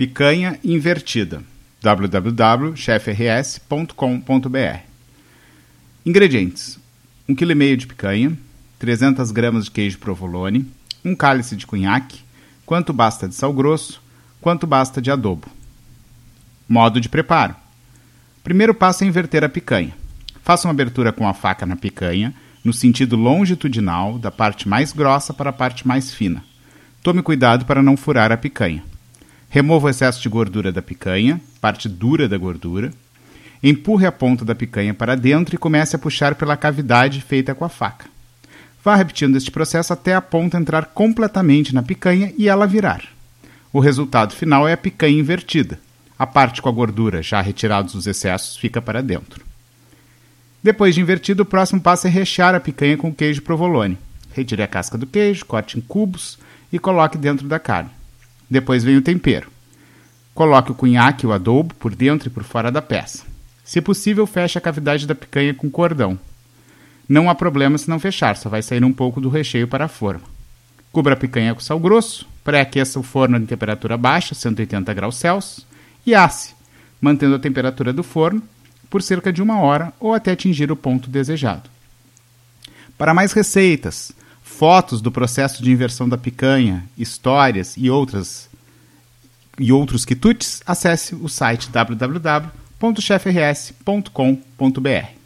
Picanha invertida. www.chefrs.com.br Ingredientes: 1,5 kg de picanha, 300 gramas de queijo provolone, um cálice de cunhaque, quanto basta de sal grosso, quanto basta de adobo. Modo de preparo: Primeiro passo é inverter a picanha. Faça uma abertura com a faca na picanha, no sentido longitudinal, da parte mais grossa para a parte mais fina. Tome cuidado para não furar a picanha. Remova o excesso de gordura da picanha, parte dura da gordura. Empurre a ponta da picanha para dentro e comece a puxar pela cavidade feita com a faca. Vá repetindo este processo até a ponta entrar completamente na picanha e ela virar. O resultado final é a picanha invertida. A parte com a gordura já retirados os excessos fica para dentro. Depois de invertido, o próximo passo é rechear a picanha com queijo provolone. Retire a casca do queijo, corte em cubos e coloque dentro da carne. Depois vem o tempero. Coloque o cunhaque e o adobo por dentro e por fora da peça. Se possível, feche a cavidade da picanha com cordão. Não há problema se não fechar, só vai sair um pouco do recheio para a forma. Cubra a picanha com sal grosso, pré-aqueça o forno em temperatura baixa, 180 graus Celsius, e asse, mantendo a temperatura do forno por cerca de uma hora ou até atingir o ponto desejado. Para mais receitas, fotos do processo de inversão da picanha, histórias e outras e outros quitutes, acesse o site www.chefrs.com.br.